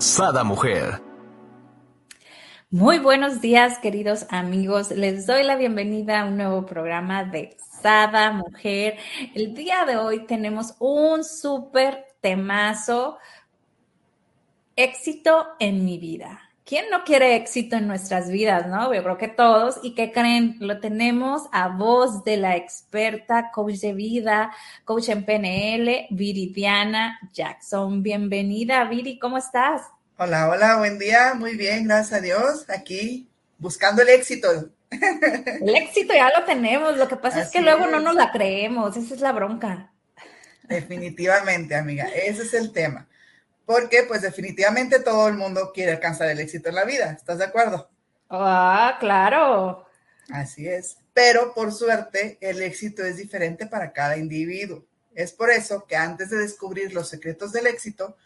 Sada Mujer. Muy buenos días, queridos amigos. Les doy la bienvenida a un nuevo programa de Sada Mujer. El día de hoy tenemos un súper temazo. Éxito en mi vida. ¿Quién no quiere éxito en nuestras vidas, no? Yo creo que todos. ¿Y qué creen? Lo tenemos a voz de la experta coach de vida, coach en PNL, Viridiana Jackson. Bienvenida, Viri, ¿cómo estás? Hola, hola, buen día. Muy bien, gracias a Dios. Aquí buscando el éxito. El éxito ya lo tenemos. Lo que pasa es que luego no nos la creemos. Esa es la bronca. Definitivamente, amiga. Ese es el tema porque pues definitivamente todo el mundo quiere alcanzar el éxito en la vida, ¿estás de acuerdo? Ah, claro. Así es, pero por suerte el éxito es diferente para cada individuo. Es por eso que antes de descubrir los secretos del éxito,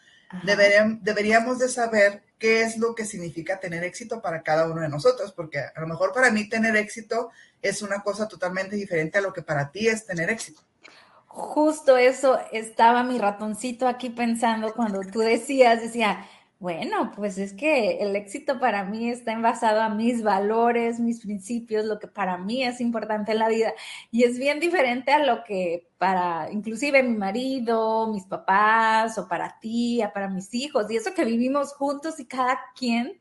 deberíamos de saber qué es lo que significa tener éxito para cada uno de nosotros, porque a lo mejor para mí tener éxito es una cosa totalmente diferente a lo que para ti es tener éxito. Justo eso estaba mi ratoncito aquí pensando cuando tú decías, decía, bueno, pues es que el éxito para mí está envasado a mis valores, mis principios, lo que para mí es importante en la vida. Y es bien diferente a lo que para inclusive mi marido, mis papás o para ti, para mis hijos. Y eso que vivimos juntos y cada quien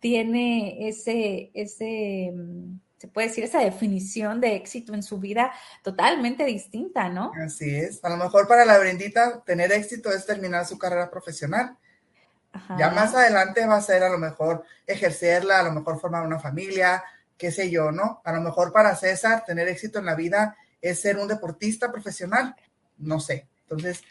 tiene ese, ese, mm, se puede decir, esa definición de éxito en su vida totalmente distinta, ¿no? Así es. A lo mejor para la Brendita tener éxito es terminar su carrera profesional. Ya más adelante va a ser a lo mejor ejercerla, a lo mejor formar una familia, qué sé yo, ¿no? A lo mejor para César tener éxito en la vida es ser un deportista profesional, no sé. Entonces,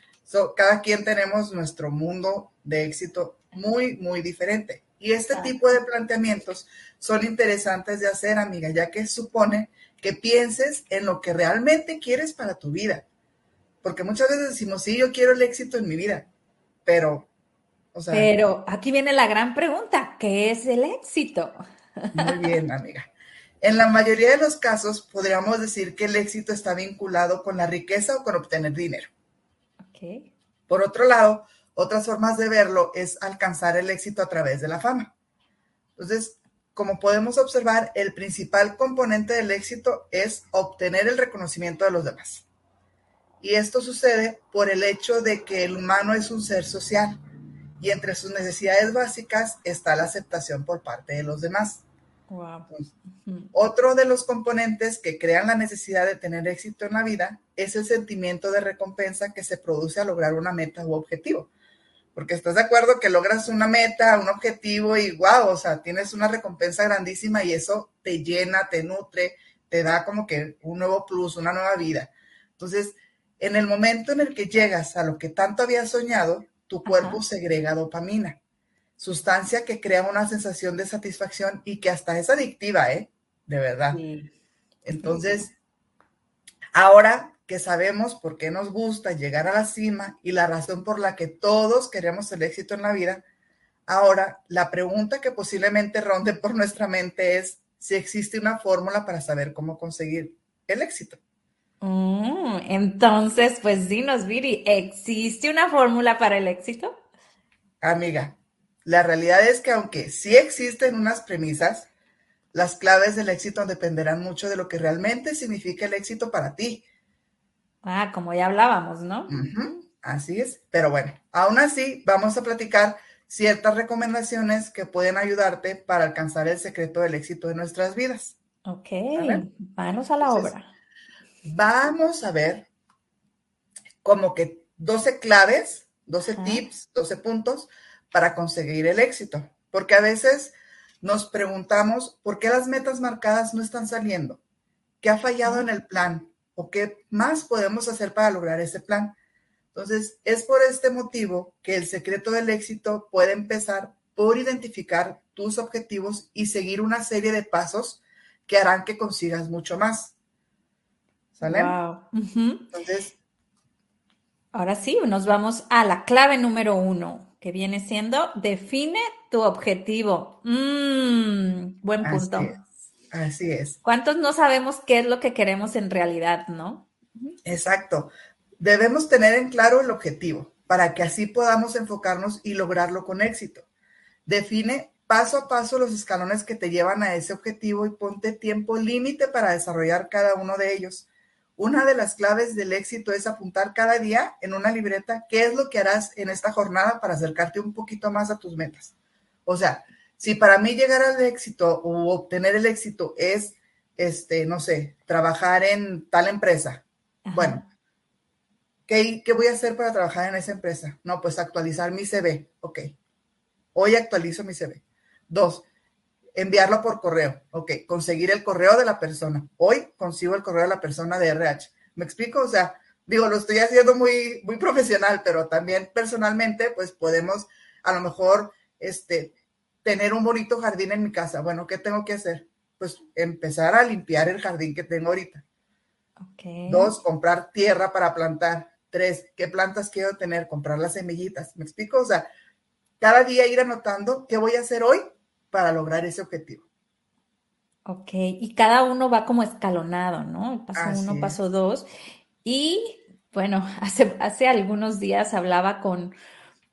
cada quien tenemos nuestro mundo de éxito muy, muy diferente. Y este tipo de planteamientos son interesantes de hacer, amiga, ya que supone que pienses en lo que realmente quieres para tu vida. Porque muchas veces decimos, sí, yo quiero el éxito en mi vida, pero, o sea... Pero aquí viene la gran pregunta, ¿qué es el éxito? Muy bien, amiga. En la mayoría de los casos podríamos decir que el éxito está vinculado con la riqueza o con obtener dinero. Okay. Por otro lado, otras formas de verlo es alcanzar el éxito a través de la fama. Entonces, como podemos observar, el principal componente del éxito es obtener el reconocimiento de los demás. Y esto sucede por el hecho de que el humano es un ser social y entre sus necesidades básicas está la aceptación por parte de los demás. otro de los componentes que crean la necesidad de tener éxito en la vida es el sentimiento de recompensa que se produce al lograr una meta u objetivo porque estás de acuerdo que logras una meta, un objetivo y wow, o sea, tienes una recompensa grandísima y eso te llena, te nutre, te da como que un nuevo plus, una nueva vida. Entonces, en el momento en el que llegas a lo que tanto habías soñado, tu cuerpo segrega dopamina, sustancia que crea una sensación de satisfacción y que hasta es adictiva, ¿eh? De verdad. Entonces, ahora que sabemos por qué nos gusta llegar a la cima y la razón por la que todos queremos el éxito en la vida, ahora la pregunta que posiblemente ronde por nuestra mente es si existe una fórmula para saber cómo conseguir el éxito. Mm, entonces, pues dinos, Viri, ¿existe una fórmula para el éxito? Amiga, la realidad es que aunque sí existen unas premisas, las claves del éxito dependerán mucho de lo que realmente significa el éxito para ti Ah, como ya hablábamos, ¿no? Así es. Pero bueno, aún así vamos a platicar ciertas recomendaciones que pueden ayudarte para alcanzar el secreto del éxito de nuestras vidas. Ok, vamos a la obra. Vamos a ver como que 12 claves, 12 tips, 12 puntos para conseguir el éxito. Porque a veces nos preguntamos por qué las metas marcadas no están saliendo, qué ha fallado en el plan, o qué más podemos hacer para lograr ese plan. Entonces, es por este motivo que el secreto del éxito puede empezar por identificar tus objetivos y seguir una serie de pasos que harán que consigas mucho más. ¿Sale? Wow. Entonces. Ahora sí, nos vamos a la clave número uno, que viene siendo define tu objetivo. Mm, buen punto. Es. Así es. ¿Cuántos no sabemos qué es lo que queremos en realidad, no? Exacto. Debemos tener en claro el objetivo para que así podamos enfocarnos y lograrlo con éxito. Define paso a paso los escalones que te llevan a ese objetivo y ponte tiempo límite para desarrollar cada uno de ellos. Una de las claves del éxito es apuntar cada día en una libreta qué es lo que harás en esta jornada para acercarte un poquito más a tus metas. O sea, si para mí llegar al éxito o obtener el éxito es, este, no sé, trabajar en tal empresa, bueno, ¿qué, ¿qué voy a hacer para trabajar en esa empresa? No, pues actualizar mi CV, ok. Hoy actualizo mi CV. Dos, enviarlo por correo. Ok, conseguir el correo de la persona. Hoy consigo el correo de la persona de RH. ¿Me explico? O sea, digo, lo estoy haciendo muy, muy profesional, pero también personalmente, pues podemos a lo mejor, este, tener un bonito jardín en mi casa. Bueno, ¿qué tengo que hacer? Pues empezar a limpiar el jardín que tengo ahorita. Okay. Dos, comprar tierra para plantar. Tres, ¿qué plantas quiero tener? Comprar las semillitas. ¿Me explico? O sea, cada día ir anotando qué voy a hacer hoy para lograr ese objetivo. Ok, y cada uno va como escalonado, ¿no? Paso uno, paso dos. Y bueno, hace, hace algunos días hablaba con,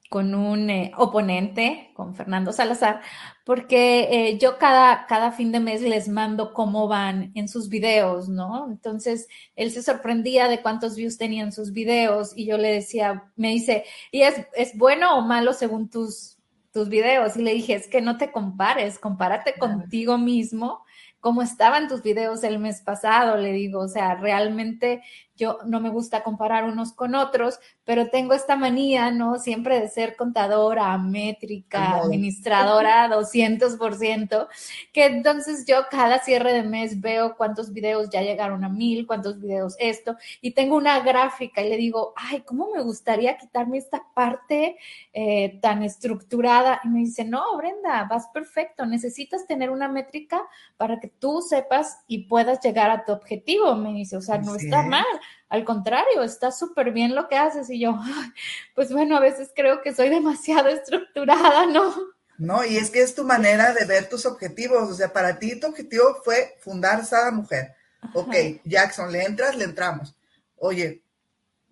con un eh, oponente, con Fernando Salazar, porque eh, yo cada, cada fin de mes les mando cómo van en sus videos, ¿no? Entonces, él se sorprendía de cuántos views tenían sus videos y yo le decía, me dice, ¿y es, es bueno o malo según tus, tus videos? Y le dije, es que no te compares, compárate contigo mismo cómo estaban tus videos el mes pasado, le digo, o sea, realmente yo no me gusta comparar unos con otros, pero tengo esta manía, ¿no? Siempre de ser contadora, métrica, administradora, 200%, que entonces yo cada cierre de mes veo cuántos videos ya llegaron a mil, cuántos videos esto, y tengo una gráfica y le digo, ay, ¿cómo me gustaría quitarme esta parte eh, tan estructurada? Y me dice, no, Brenda, vas perfecto, necesitas tener una métrica para que tú sepas y puedas llegar a tu objetivo, me dice, o sea, no está mal al contrario, está súper bien lo que haces. Y yo, pues bueno, a veces creo que soy demasiado estructurada, ¿no? No, y es que es tu manera de ver tus objetivos. O sea, para ti tu objetivo fue fundar Sada Mujer. Ok, Jackson, ¿le entras? Le entramos. Oye,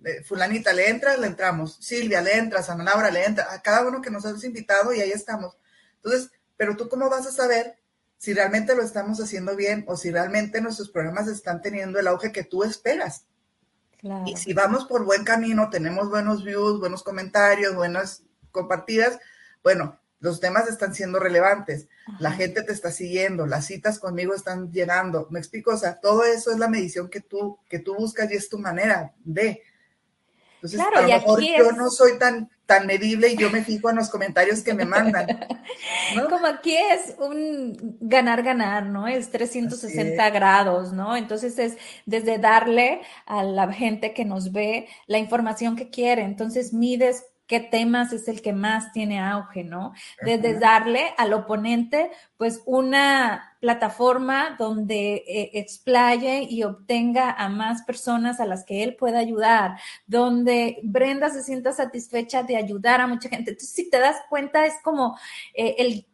eh, fulanita, ¿le entras? Le entramos. Silvia, ¿le entras? Ana Laura, ¿le entra? A cada uno que nos has invitado y ahí estamos. Entonces, pero tú cómo vas a saber si realmente lo estamos haciendo bien o si realmente nuestros programas están teniendo el auge que tú esperas. Y si vamos por buen camino, tenemos buenos views, buenos comentarios, buenas compartidas, bueno, los temas están siendo relevantes, la gente te está siguiendo, las citas conmigo están llegando, me explico, o sea, todo eso es la medición que tú, que tú buscas y es tu manera de. Entonces, a lo mejor yo no soy tan, tan medible y yo me fijo en los comentarios que me mandan. Como aquí es un ganar-ganar, ¿no? Es 360 grados, ¿no? Entonces es desde darle a la gente que nos ve la información que quiere. Entonces mides qué temas es el que más tiene auge, ¿no? Desde darle al oponente, pues, una plataforma donde eh, explaye y obtenga a más personas a las que él pueda ayudar, donde Brenda se sienta satisfecha de ayudar a mucha gente. Entonces, si te das cuenta, es como eh, el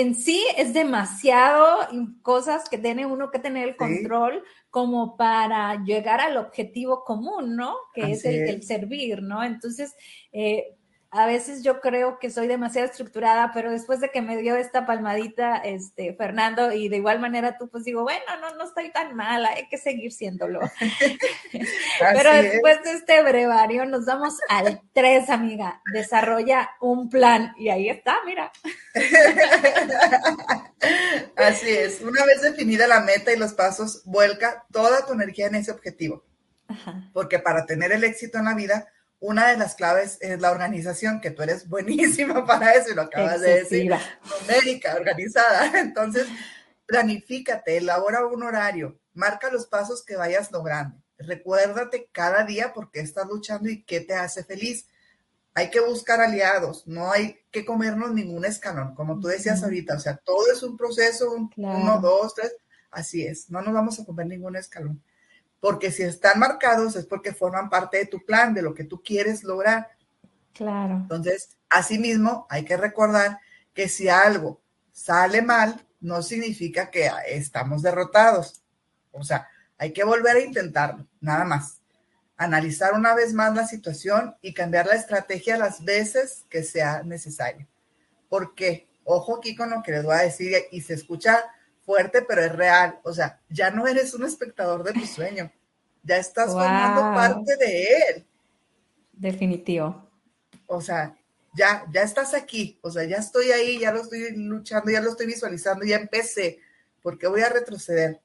en sí es demasiado cosas que tiene uno que tener el control como para llegar al objetivo común, ¿no? Que es el, servir, ¿no? Entonces, eh, a veces yo creo que soy demasiado estructurada, pero después de que me dio esta palmadita, este, Fernando, y de igual manera tú, pues digo, bueno, no, no estoy tan mala, hay que seguir siéndolo. pero después de este brevario nos vamos al 3, amiga, desarrolla un plan, y ahí está, mira. Así es, una vez definida la meta y los pasos, vuelca toda tu energía en ese objetivo. Porque para tener el éxito en la vida, una de las claves es la organización, que tú eres buenísima para eso y lo acabas de decir, numérica, organizada. Entonces, planifícate, elabora un horario, marca los pasos que vayas logrando. Recuérdate cada día por qué estás luchando y qué te hace feliz. hay que buscar aliados, no hay que comernos ningún escalón, como tú decías ahorita, o sea, todo es un proceso, un, uno, dos, tres, así es, no nos vamos a comer ningún escalón, porque si están marcados es porque forman parte de tu plan, de lo que tú quieres lograr. Claro. Entonces, asimismo, hay que recordar que si algo sale mal, no significa que estamos derrotados, o sea, hay que volver a intentarlo, nada más analizar una vez más la situación y cambiar la estrategia las veces que sea necesario. Porque, ojo aquí con lo que les voy a decir y se escucha fuerte, pero es real. O sea, ya no eres un espectador de tu sueño, ya estás formando parte de él. Definitivo. O sea, ya, ya estás aquí, o sea, ya estoy ahí, ya lo estoy luchando, ya lo estoy visualizando, ya empecé, porque voy a retroceder.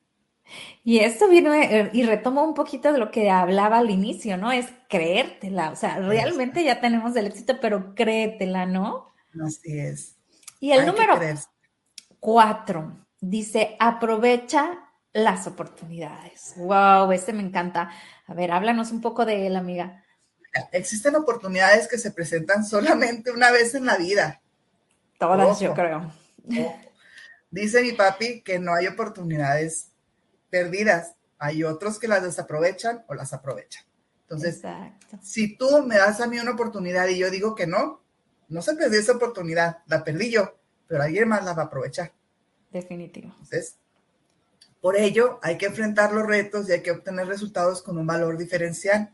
Y esto viene y retomo un poquito de lo que hablaba al inicio, ¿no? Es creértela, o sea, realmente ya tenemos el éxito, pero créetela, ¿no? Así es. Y el número cuatro dice, aprovecha las oportunidades. Wow, este me encanta. A ver, háblanos un poco de él, amiga. Existen oportunidades que se presentan solamente una vez en la vida. Todas, yo creo. Dice mi papi que no hay oportunidades perdidas. Hay otros que las desaprovechan o las aprovechan. Entonces, si tú me das a mí una oportunidad y yo digo que no, no se perdió esa oportunidad, la perdí yo, pero alguien más la va a aprovechar. Definitivo. Entonces, por ello hay que enfrentar los retos y hay que obtener resultados con un valor diferencial.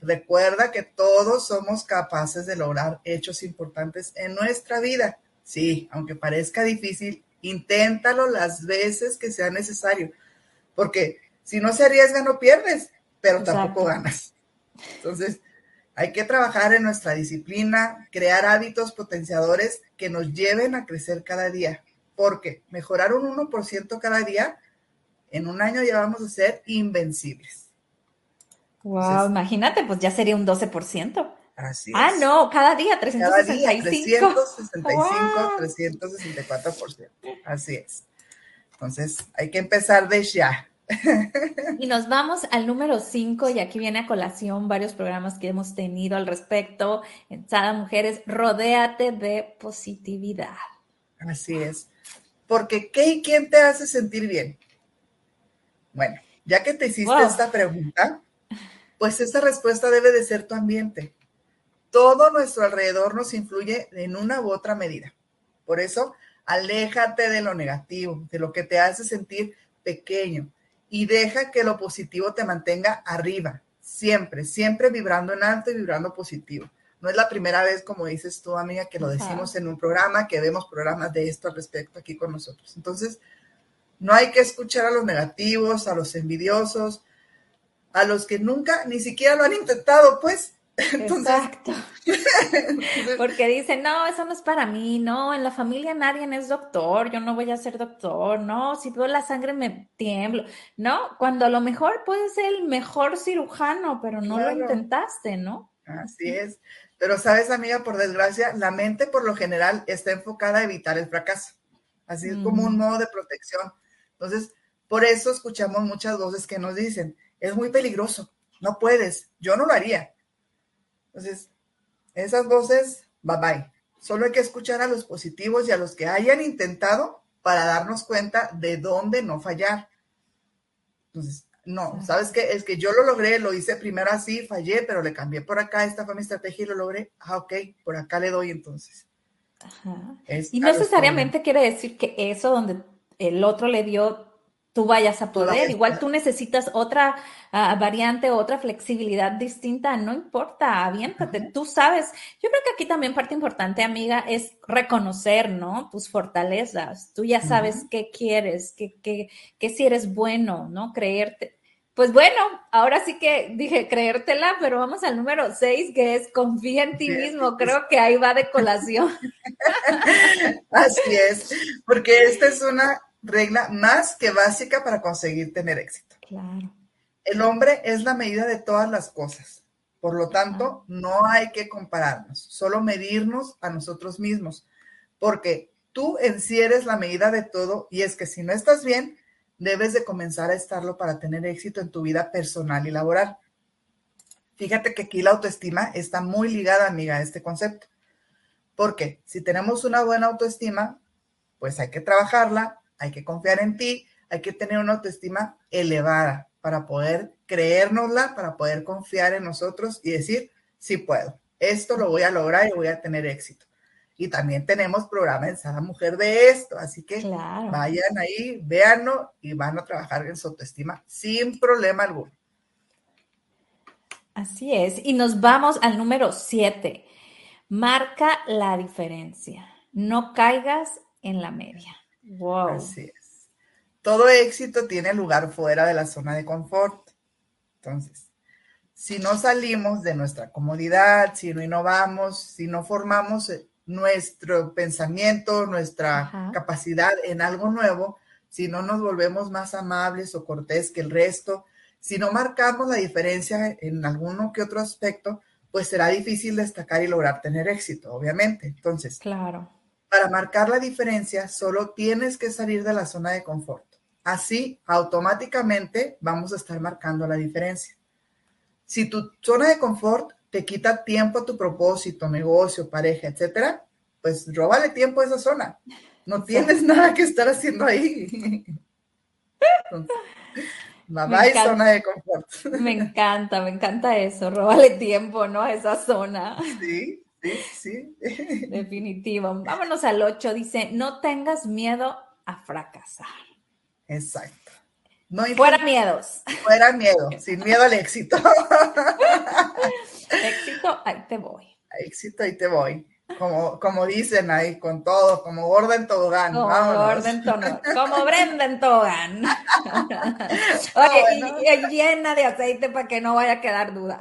Recuerda que todos somos capaces de lograr hechos importantes en nuestra vida. Sí, aunque parezca difícil, inténtalo las veces que sea necesario porque si no se arriesga no pierdes, pero tampoco ganas. Entonces, hay que trabajar en nuestra disciplina, crear hábitos potenciadores que nos lleven a crecer cada día, porque mejorar un 1% cada día, en un año ya vamos a ser invencibles. Wow, imagínate, pues ya sería un 12%. Así ah, no, cada día 365. Cada día 365, 364%. Así es. Entonces, hay que empezar de ya. Y nos vamos al número 5 y aquí viene a colación varios programas que hemos tenido al respecto en Sada Mujeres, rodéate de positividad. Así es. Porque ¿qué y quién te hace sentir bien? Bueno, ya que te hiciste esta pregunta, pues esta respuesta debe de ser tu ambiente. Todo nuestro alrededor nos influye en una u otra medida. Por eso, Aléjate de lo negativo, de lo que te hace sentir pequeño y deja que lo positivo te mantenga arriba, siempre, siempre vibrando en alto y vibrando positivo. No es la primera vez, como dices tú, amiga, que lo decimos en un programa, que vemos programas de esto al respecto aquí con nosotros. Entonces, no hay que escuchar a los negativos, a los envidiosos, a los que nunca ni siquiera lo han intentado, pues, Exacto. Porque dicen, no, eso no es para mí, no, en la familia nadie es doctor, yo no voy a ser doctor, no, si veo la sangre me tiemblo, no, cuando a lo mejor puedes ser el mejor cirujano, pero no lo intentaste, ¿no? Así es. Pero sabes, amiga, por desgracia, la mente por lo general está enfocada a evitar el fracaso. Así es como un mm. modo de protección. Entonces, por eso escuchamos muchas voces que nos dicen, es muy peligroso, no puedes, yo no lo haría entonces, esas voces, bye bye. Solo hay que escuchar a los positivos y a los que hayan intentado para darnos cuenta de dónde no fallar. Entonces, no, ¿sabes qué? Es que yo lo logré, lo hice primero así, fallé, pero le cambié por acá, esta fue mi estrategia y lo logré. Ah, ok, por acá le doy entonces. Ajá. y no necesariamente quiere decir que eso donde el otro le dio tú vayas a poder. Igual tú necesitas otra uh, variante, otra flexibilidad distinta, no importa, aviéntate, tú sabes. Yo creo que aquí también parte importante, amiga, es reconocer, ¿no? Tus fortalezas. Tú ya sabes qué quieres, qué, qué, qué si eres bueno, ¿no? Creerte. Pues bueno, ahora sí que dije creértela, pero vamos al número seis, que es confía en ti mismo. Creo que ahí va de colación. Así es, porque esta es una regla más que básica para conseguir tener éxito. Claro. El hombre es la medida de todas las cosas. Por lo tanto, no hay que compararnos, solo medirnos a nosotros mismos, porque tú en sí eres la medida de todo y es que si no estás bien, debes de comenzar a estarlo para tener éxito en tu vida personal y laboral. Fíjate que aquí la autoestima está muy ligada, amiga, a este concepto. Porque si tenemos una buena autoestima, pues hay que trabajarla, hay que confiar en ti, hay que tener una autoestima elevada para poder creérnosla, para poder confiar en nosotros y decir, sí puedo, esto lo voy a lograr y voy a tener éxito. Y también tenemos programa en Sada Mujer de esto, así que vayan ahí, véanlo y van a trabajar en su autoestima sin problema alguno. Así es, y nos vamos al número siete. Marca la diferencia. No caigas en la media. Wow. Así es. Todo éxito tiene lugar fuera de la zona de confort. Entonces, si no salimos de nuestra comodidad, si no innovamos, si no formamos eh, nuestro pensamiento, nuestra capacidad en algo nuevo, si no nos volvemos más amables o cortés que el resto, si no marcamos la diferencia en alguno que otro aspecto, pues será difícil destacar y lograr tener éxito, obviamente. Entonces, claro. Para marcar la diferencia, solo tienes que salir de la zona de confort. Así, automáticamente vamos a estar marcando la diferencia. Si tu zona de confort te quita tiempo a tu propósito, negocio, pareja, etcétera, pues róbale tiempo a esa zona. No tienes nada que estar haciendo ahí. Bye zona de confort. Me encanta, me encanta eso. Róbale tiempo, ¿no? A esa zona. Sí, sí, sí. Definitivo. Vámonos al 8. Dice, no tengas miedo a fracasar. Exacto. fuera miedos. Fuera miedo, sin miedo al éxito. éxito, ahí te voy. Éxito, ahí te voy. Como, como dicen ahí, con todo, como gorda en tobogán. Como gorda en como Brenda en tobogán. Oye, y, llena de aceite para que no vaya a quedar duda.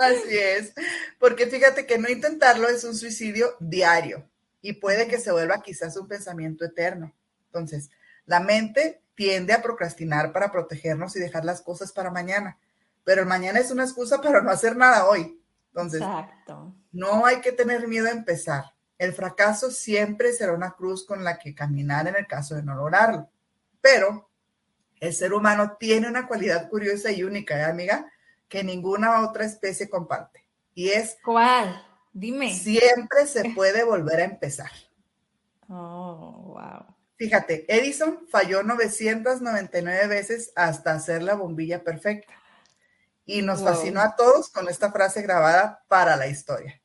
Así es, porque fíjate que no intentarlo es un suicidio diario y puede que se vuelva quizás un pensamiento eterno. Entonces, la mente tiende a procrastinar para protegernos y dejar las cosas para mañana, pero el mañana es una excusa para no hacer nada hoy. Entonces, no hay que tener miedo a empezar. El fracaso siempre será una cruz con la que caminar en el caso de no lograrlo. Pero el ser humano tiene una cualidad curiosa y única, ¿eh, amiga, que ninguna otra especie comparte. Y es... ¿Cuál? Dime. Siempre se puede volver a empezar. Oh, wow. Fíjate, Edison falló 999 veces hasta hacer la bombilla perfecta. Y nos fascinó a todos con esta frase grabada para la historia.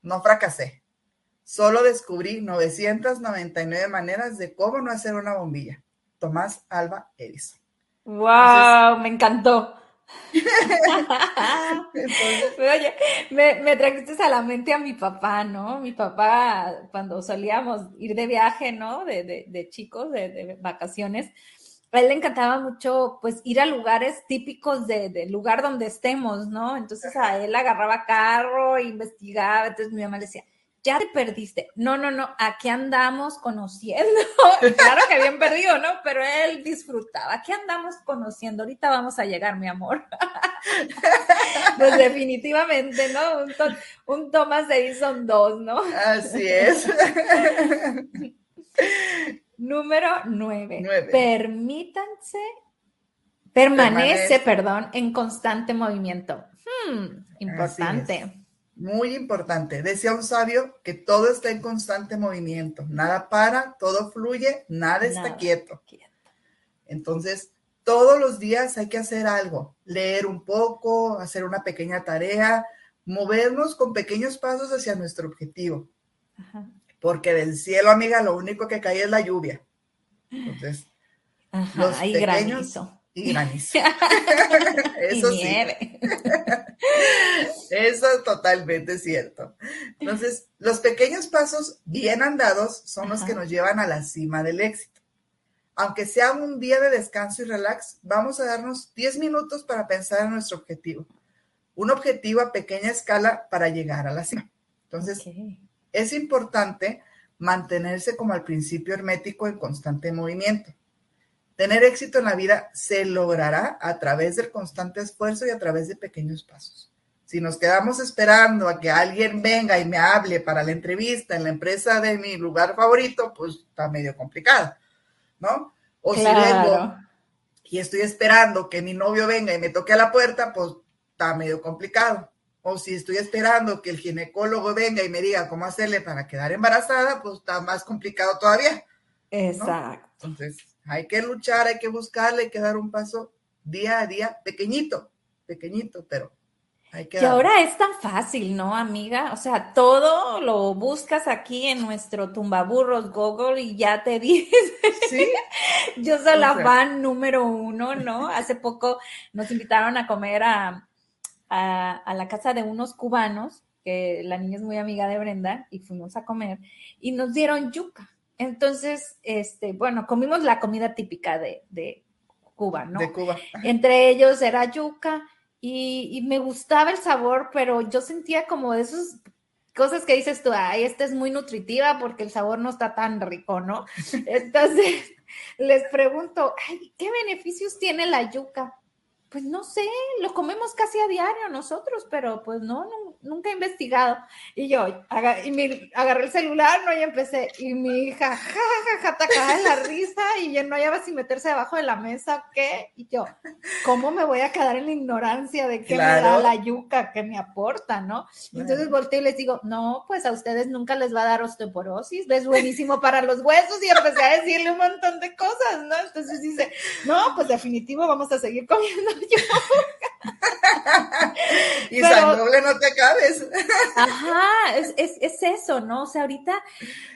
No fracasé. Solo descubrí 999 maneras de cómo no hacer una bombilla. Tomás Alba Edison. ¡Wow! me encantó. Oye, me, me, trajiste a la mente a mi papá, ¿no? Mi papá, cuando solíamos ir de viaje, ¿no? De, de, de chicos, de, de, vacaciones, a él le encantaba mucho, pues, ir a lugares típicos del lugar donde estemos, ¿no? Entonces a él agarraba carro, investigaba, entonces mi mamá le decía, ya te perdiste. No, no, no, aquí andamos conociendo. claro que bien perdido, ¿no? Pero él disfrutaba. Aquí andamos conociendo. Ahorita vamos a llegar, mi amor. pues definitivamente, ¿no? Un, Thomas Edison 2, ¿no? Así es. Número 9. Permítanse, permanece, perdón, en constante movimiento. Hmm, importante. Muy importante. Decía un sabio que todo está en constante movimiento. Nada para, todo fluye, nada, está quieto. Entonces, todos los días hay que hacer algo. Leer un poco, hacer una pequeña tarea, movernos con pequeños pasos hacia nuestro objetivo. Porque del cielo, amiga, lo único que cae es la lluvia. Entonces, los pequeños, y granizo. Eso y nieve. Eso es totalmente cierto. Entonces, los pequeños pasos bien andados son los que nos llevan a la cima del éxito. Aunque sea un día de descanso y relax, vamos a darnos 10 minutos para pensar en nuestro objetivo. Un objetivo a pequeña escala para llegar a la cima. Entonces, es importante mantenerse como al principio hermético en constante movimiento Tener éxito en la vida se logrará a través del constante esfuerzo y a través de pequeños pasos. Si nos quedamos esperando a que alguien venga y me hable para la entrevista en la empresa de mi lugar favorito, pues está medio complicado, ¿no? O si vengo y estoy esperando que mi novio venga y me toque a la puerta, pues está medio complicado. O si estoy esperando que el ginecólogo venga y me diga cómo hacerle para quedar embarazada, pues está más complicado todavía. Exacto. Entonces, hay que luchar, hay que buscarle, hay que dar un paso día a día, pequeñito, pequeñito, pero hay que... Y ahora es tan fácil, ¿no, amiga? O sea, todo lo buscas aquí en nuestro tumbaburros Google y ya te dice. Sí. Yo soy la fan número uno, ¿no? Hace poco nos invitaron a comer a, a la casa de unos cubanos, que la niña es muy amiga de Brenda, y fuimos a comer, y nos dieron yuca. Entonces, este, bueno, comimos la comida típica de, de Cuba, ¿no? De Cuba. Entre ellos era yuca y, me gustaba el sabor, pero yo sentía como de esas cosas que dices tú, ay, esta es muy nutritiva porque el sabor no está tan rico, ¿no? Entonces, les pregunto, ay, ¿qué beneficios tiene la yuca? Pues no sé, lo comemos casi a diario nosotros, pero pues no, nunca he investigado. Y yo y me, agarré el celular, ¿no? Y empecé, y mi hija, ja, ja, ja, la risa, y yo no hallaba si meterse debajo de la mesa o qué. Y yo, ¿cómo me voy a quedar en la ignorancia de qué me da la yuca, que me aporta, ¿no? Entonces volteé y les digo, no, pues a ustedes nunca les va a dar osteoporosis, es buenísimo para los huesos, y empecé a decirle un montón de cosas, ¿no? Entonces dice, no, pues definitivo vamos a seguir comiendo y Pero, no te acabes. Ajá, es, es, eso, ¿no? O sea, ahorita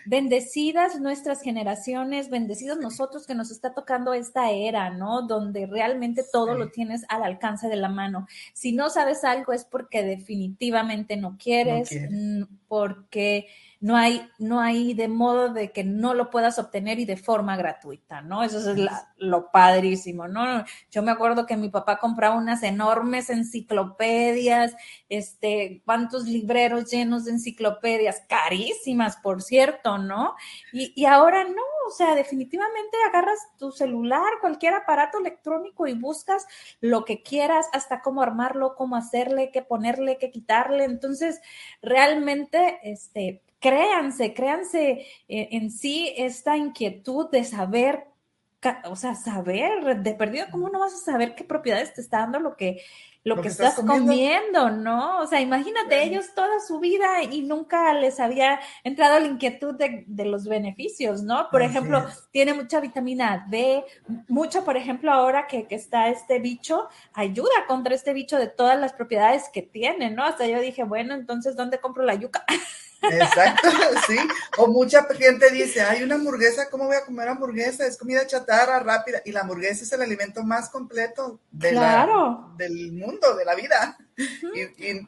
bendecidas nuestras generaciones, bendecidos nosotros que nos está tocando esta era, ¿no? Donde realmente todo lo tienes al alcance de la mano. Si no sabes algo es porque definitivamente no quieres, porque no hay, no hay de modo de que no lo puedas obtener y de forma gratuita, ¿no? Eso es lo padrísimo, ¿no? Yo me acuerdo que mi papá compraba unas enormes enciclopedias, este, cuántos libreros llenos de enciclopedias, carísimas, por cierto, ¿no? Y, y ahora no, o sea, definitivamente agarras tu celular, cualquier aparato electrónico y buscas lo que quieras, hasta cómo armarlo, cómo hacerle, qué ponerle, qué quitarle. Entonces, realmente, este, créanse, créanse eh, en sí esta inquietud de saber, o sea, saber, de perdido, ¿cómo no vas a saber qué propiedades te está dando lo que, lo, que, estás, comiendo? ¿no? O sea, imagínate ellos toda su vida y nunca les había entrado la inquietud de, los beneficios, ¿no? Por ejemplo, tiene mucha vitamina D, mucho, por ejemplo, ahora que, que, está este bicho, ayuda contra este bicho de todas las propiedades que tiene, ¿no? Hasta yo dije, bueno, entonces, ¿dónde compro la yuca? Exacto, sí. O mucha gente dice, hay una hamburguesa, ¿cómo voy a comer hamburguesa? Es comida chatarra, rápida. Y la hamburguesa es el alimento más completo de del mundo, de la vida.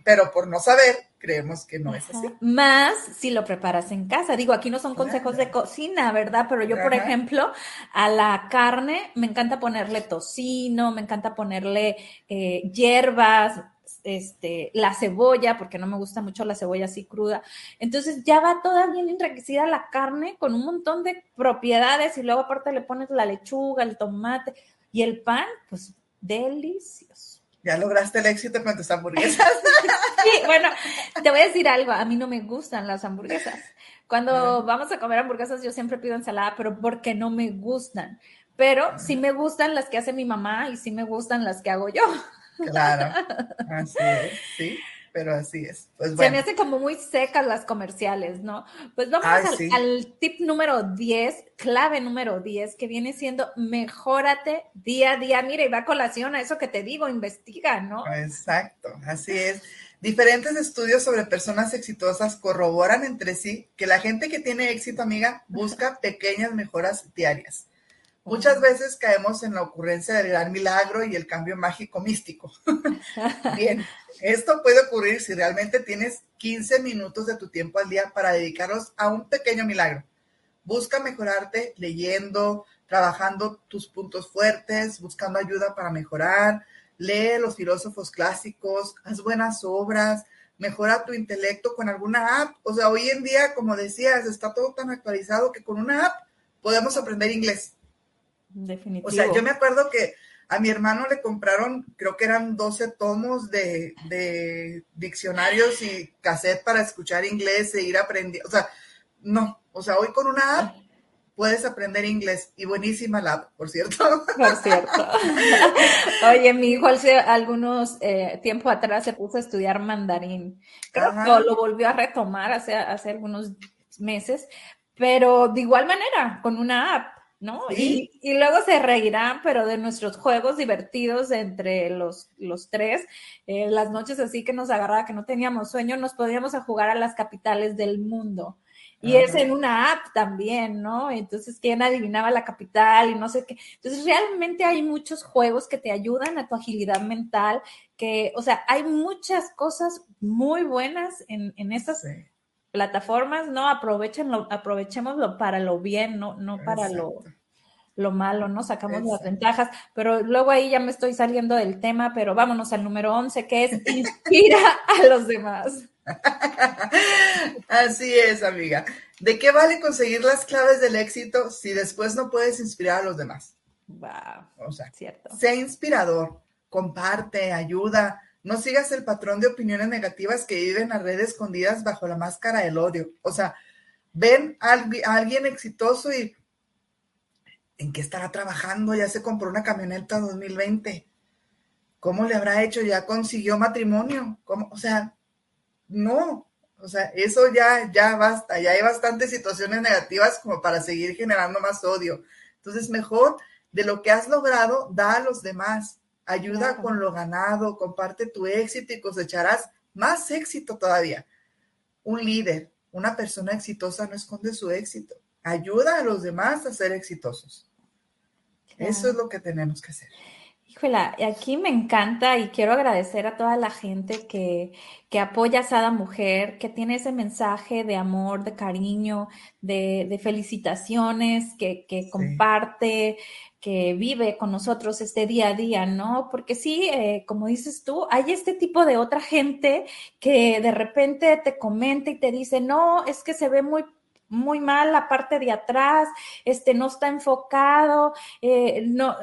pero por no saber, creemos que no es así. Más si lo preparas en casa. Digo, aquí no son consejos de cocina, ¿verdad? Pero yo, por ejemplo, a la carne me encanta ponerle tocino, me encanta ponerle eh, hierbas, este, la cebolla, porque no me gusta mucho la cebolla así cruda. Entonces ya va toda bien enriquecida la carne con un montón de propiedades y luego aparte le pones la lechuga, el tomate y el pan, pues delicioso. Ya lograste el éxito con tus hamburguesas. sí, bueno, te voy a decir algo, a mí no me gustan las hamburguesas. Cuando vamos a comer hamburguesas yo siempre pido ensalada, pero porque no me gustan. Pero sí me gustan las que hace mi mamá y sí me gustan las que hago yo. Claro, así es, sí, pero así es. Pues Se me hacen como muy secas las comerciales, ¿no? Pues vamos al, tip número 10, clave número 10, que viene siendo mejórate día a día. Mira, y va a colación a eso que te digo, investiga, ¿no? Exacto, así es. Diferentes estudios sobre personas exitosas corroboran entre sí que la gente que tiene éxito, amiga, busca pequeñas mejoras diarias. Muchas veces caemos en la ocurrencia del gran milagro y el cambio mágico místico. Bien, esto puede ocurrir si realmente tienes 15 minutos de tu tiempo al día para dedicarlos a un pequeño milagro. Busca mejorarte leyendo, trabajando tus puntos fuertes, buscando ayuda para mejorar. Lee los filósofos clásicos, haz buenas obras, mejora tu intelecto con alguna app. O sea, hoy en día, como decías, está todo tan actualizado que con una app podemos aprender inglés Definitivo. O sea, yo me acuerdo que a mi hermano le compraron, creo que eran 12 tomos de, diccionarios y cassette para escuchar inglés e ir aprendiendo. O sea, no, o sea, hoy con una app puedes aprender inglés y buenísima la app, por cierto. Por cierto. Oye, mi hijo hace algunos eh, tiempo atrás se puso a estudiar mandarín. Creo que lo volvió a retomar hace, hace algunos meses, pero de igual manera, con una app. ¿No? Y, y, luego se reirán, pero de nuestros juegos divertidos entre los, los tres, eh, las noches así que nos agarraba, que no teníamos sueño, nos podíamos a jugar a las capitales del mundo. Y es en una app también, ¿no? Entonces, ¿quién adivinaba la capital y no sé qué? Entonces, realmente hay muchos juegos que te ayudan a tu agilidad mental, que, o sea, hay muchas cosas muy buenas en, en estas plataformas, ¿no? Aprovechenlo, aprovechémoslo para lo bien, no, no para lo, lo malo, ¿no? Sacamos las ventajas, pero luego ahí ya me estoy saliendo del tema, pero vámonos al número 11, que es inspira a los demás. Así es, amiga. ¿De qué vale conseguir las claves del éxito si después no puedes inspirar a los demás? Wow. O sea, cierto. Sea inspirador, comparte, ayuda, no sigas el patrón de opiniones negativas que viven a redes escondidas bajo la máscara del odio. O sea, ven a, alguien exitoso y ¿en qué estará trabajando? Ya se compró una camioneta 2020. ¿Cómo le habrá hecho? ¿Ya consiguió matrimonio? ¿Cómo? O sea, no. O sea, eso ya, ya basta. Ya hay bastantes situaciones negativas como para seguir generando más odio. Entonces, mejor de lo que has logrado, da a los demás ayuda con lo ganado, comparte tu éxito y cosecharás más éxito todavía. Un líder, una persona exitosa no esconde su éxito, ayuda a los demás a ser exitosos. Eso es lo que tenemos que hacer. Híjole, aquí me encanta y quiero agradecer a toda la gente que, que apoya a Sada Mujer, que tiene ese mensaje de amor, de cariño, de, felicitaciones, que, comparte, que vive con nosotros este día a día, ¿no? Porque sí, eh, como dices tú, hay este tipo de otra gente que de repente te comenta y te dice, no, es que se ve muy muy mal la parte de atrás, este no está enfocado, eh, no,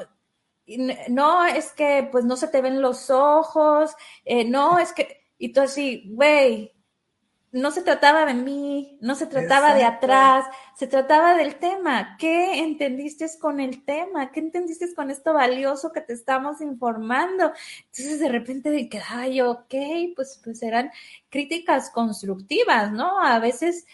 no, es que pues no se te ven los ojos, eh, no, es que, y tú así, güey, no se trataba de mí, no se trataba de atrás, se trataba del tema. ¿Qué entendiste con el tema? ¿Qué entendiste con esto valioso que te estamos informando? Entonces de repente quedaba yo, ok, pues, pues eran críticas constructivas, ¿no? A veces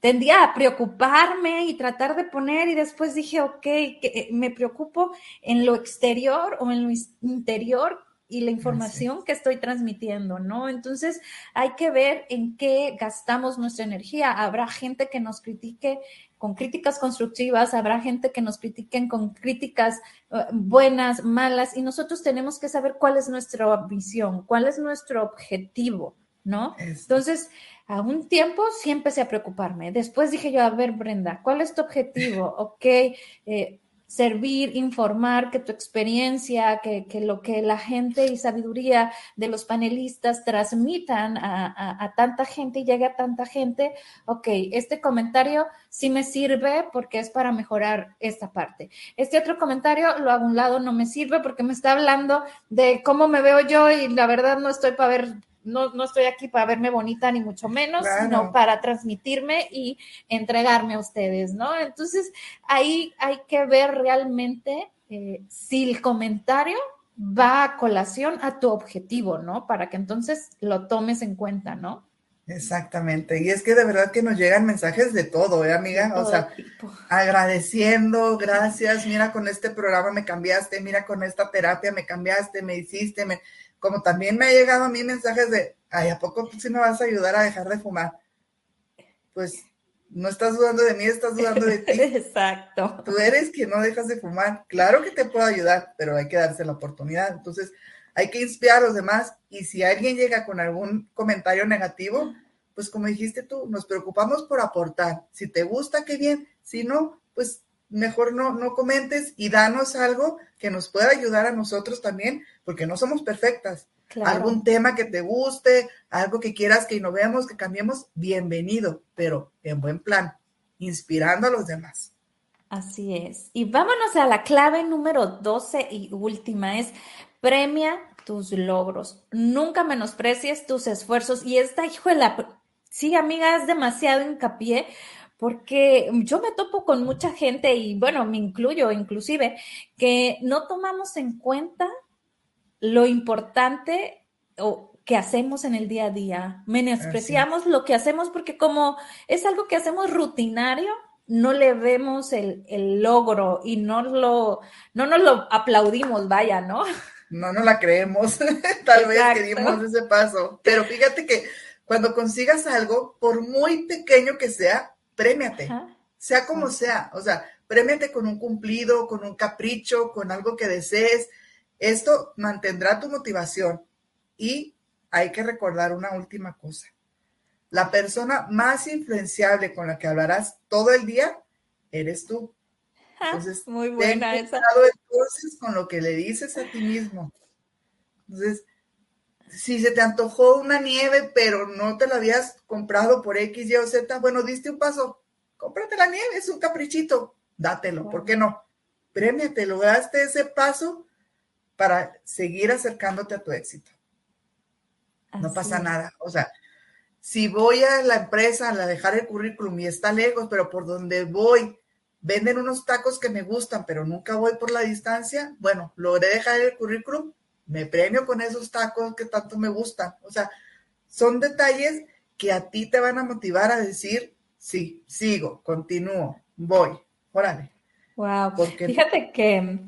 tendía a preocuparme y tratar de poner y después dije, ok, que eh, me preocupo en lo exterior o en lo interior y la información que estoy transmitiendo, ¿no? Entonces hay que ver en qué gastamos nuestra energía. Habrá gente que nos critique con críticas constructivas, habrá gente que nos critiquen con críticas eh, buenas, malas, y nosotros tenemos que saber cuál es nuestra visión, cuál es nuestro objetivo, ¿no? Entonces, a un tiempo sí empecé a preocuparme. Después dije yo, a ver, Brenda, ¿cuál es tu objetivo? Ok, eh, servir, informar, que tu experiencia, que, lo que la gente y sabiduría de los panelistas transmitan a, tanta gente y llegue a tanta gente, ok, este comentario sí me sirve porque es para mejorar esta parte. Este otro comentario lo hago a un lado, no me sirve porque me está hablando de cómo me veo yo y la verdad no estoy para ver no, no, estoy aquí para verme bonita ni mucho menos, sino para transmitirme y entregarme a ustedes, ¿no? Entonces, ahí hay que ver realmente eh, si el comentario va a colación a tu objetivo, ¿no? Para que entonces lo tomes en cuenta, ¿no? Exactamente. Y es que de verdad que nos llegan mensajes de todo, ¿eh, amiga? o sea, agradeciendo, gracias, mira, con este programa me cambiaste, mira, con esta terapia me cambiaste, me hiciste, me como también me ha llegado a mí mensajes de, ay, ¿a poco sí me vas a ayudar a dejar de fumar? Pues no estás dudando de mí, estás dudando de ti. Exacto. Tú eres quien no dejas de fumar. Claro que te puedo ayudar, pero hay que darse la oportunidad. Entonces, hay que inspirar a los demás y si alguien llega con algún comentario negativo, pues como dijiste tú, nos preocupamos por aportar. Si te gusta, qué bien. Si no, pues mejor no, no comentes y danos algo que nos pueda ayudar a nosotros también, porque no somos perfectas. Algún tema que te guste, algo que quieras que innovemos, que cambiemos, bienvenido, pero en buen plan, inspirando a los demás. Así es. Y vámonos a la clave número 12 y última, es premia tus logros. Nunca menosprecies tus esfuerzos. Y esta, hijo de la... Sí, amiga, es demasiado hincapié porque yo me topo con mucha gente y bueno, me incluyo inclusive, que no tomamos en cuenta lo importante o que hacemos en el día a día. Menospreciamos lo que hacemos porque como es algo que hacemos rutinario, no le vemos el, logro y no, lo, no nos lo aplaudimos, vaya, ¿no? No nos la creemos, tal vez que dimos ese paso. Pero fíjate que cuando consigas algo, por muy pequeño que sea, premiate, sea como sea, o sea, premiate con un cumplido, con un capricho, con algo que desees. Esto mantendrá tu motivación y hay que recordar una última cosa. La persona más influenciable con la que hablarás todo el día eres tú. Entonces, Muy buena ten entonces con lo que le dices a ti mismo. Entonces, si se te antojó una nieve, pero no te la habías comprado por X, Y o Z, bueno, diste un paso, cómprate la nieve, es un caprichito, dátelo, ¿por qué no? Premiate, lograste ese paso para seguir acercándote a tu éxito. no pasa nada. O sea, si voy a la empresa a dejar el currículum y está lejos, pero por donde voy venden unos tacos que me gustan, pero nunca voy por la distancia, bueno, logré dejar el currículum, me premio con esos tacos que tanto me gustan. O sea, son detalles que a ti te van a motivar a decir, sí, sigo, continúo, voy, órale. Wow. Fíjate que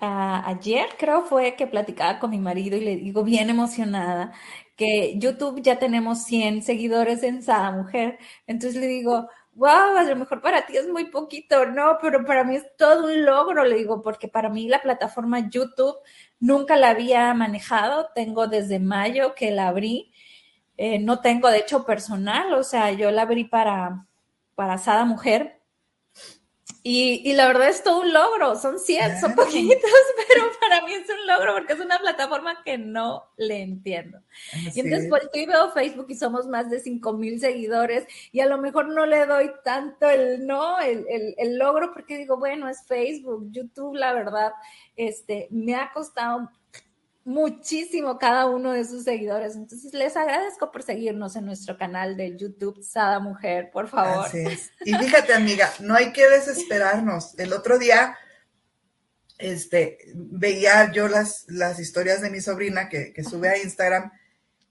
ah, ayer creo fue que platicaba con mi marido y le digo bien emocionada que YouTube ya tenemos 100 seguidores en Sada Mujer. Entonces le digo, wow, a lo mejor para ti es muy poquito, no, pero para mí es todo un logro, le digo, porque para mí la plataforma YouTube nunca la había manejado, tengo desde mayo que la abrí, eh, no tengo de hecho personal, o sea, yo la abrí para, para Sada Mujer, y, la verdad es todo un logro, son 100, son poquitos, pero para mí es un logro porque es una plataforma que no le entiendo. y entonces pues, veo Facebook y somos más de 5 mil seguidores y a lo mejor no le doy tanto el no, el, el, el, logro porque digo, bueno, es Facebook, YouTube, la verdad, este, me ha costado muchísimo cada uno de sus seguidores. Entonces, les agradezco por seguirnos en nuestro canal de YouTube, Sada Mujer, por favor. Y fíjate, amiga, no hay que desesperarnos. El otro día, este, veía yo las, las historias de mi sobrina que, sube a Instagram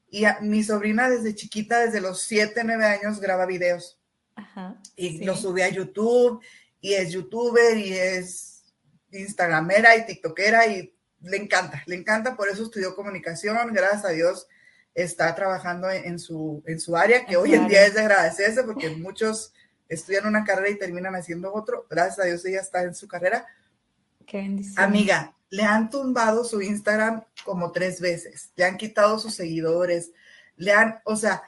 y mi sobrina desde chiquita, desde los 7, 9 años, graba videos. Ajá, y lo sube a YouTube y es youtuber y es instagramera y tiktokera y le encanta, le encanta, por eso estudió comunicación, gracias a Dios está trabajando en, su, en su área, que hoy en día es de agradecerse porque muchos estudian una carrera y terminan haciendo otro, gracias a Dios ella está en su carrera. Qué bendición. Amiga, le han tumbado su Instagram como tres veces, le han quitado sus seguidores, le han, o sea,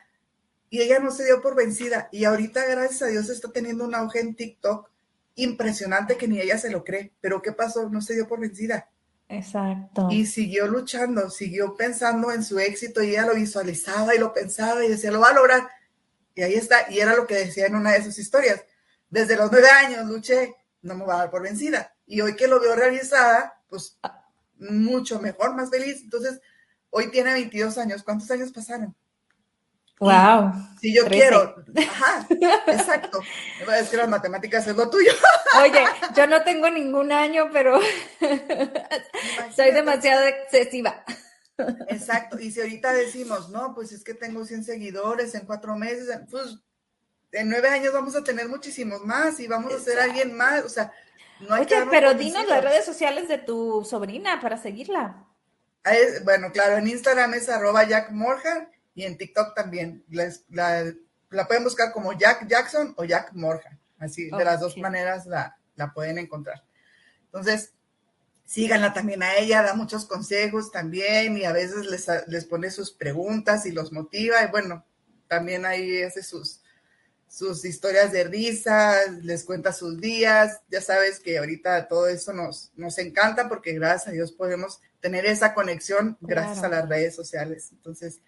y ella no se dio por vencida y ahorita gracias a Dios está teniendo un auge en TikTok impresionante que ni ella se lo cree, pero ¿qué pasó? No se dio por vencida Exacto. Y siguió luchando, siguió pensando en su éxito y ella lo visualizaba y lo pensaba y decía, lo va a lograr. Y ahí está, y era lo que decía en una de sus historias. Desde los nueve años luché, no me va a dar por vencida. Y hoy que lo veo realizada, pues mucho mejor, más feliz. Entonces, hoy tiene 22 años. ¿Cuántos años pasaron? Wow. Si yo quiero, ajá, exacto. Es que las matemáticas es lo tuyo. Oye, yo no tengo ningún año, pero soy demasiado excesiva. Exacto. Y si ahorita decimos, no, pues es que tengo 100 seguidores en cuatro meses, pues en nueve años vamos a tener muchísimos más y vamos a ser alguien más. O sea, no hay Oye, pero dinos las redes sociales de tu sobrina para seguirla. bueno, claro, en Instagram es arroba Jack Morgan y en TikTok también. la, pueden buscar como Jack Jackson o Jack Morgan. Así, de las dos maneras la, pueden encontrar. Entonces, síganla también a ella, da muchos consejos también y a veces les, les pone sus preguntas y los motiva. Y bueno, también ahí hace sus, sus historias de risa, les cuenta sus días. Ya sabes que ahorita todo eso nos, nos encanta porque gracias a Dios podemos tener esa conexión gracias a las redes sociales. Entonces,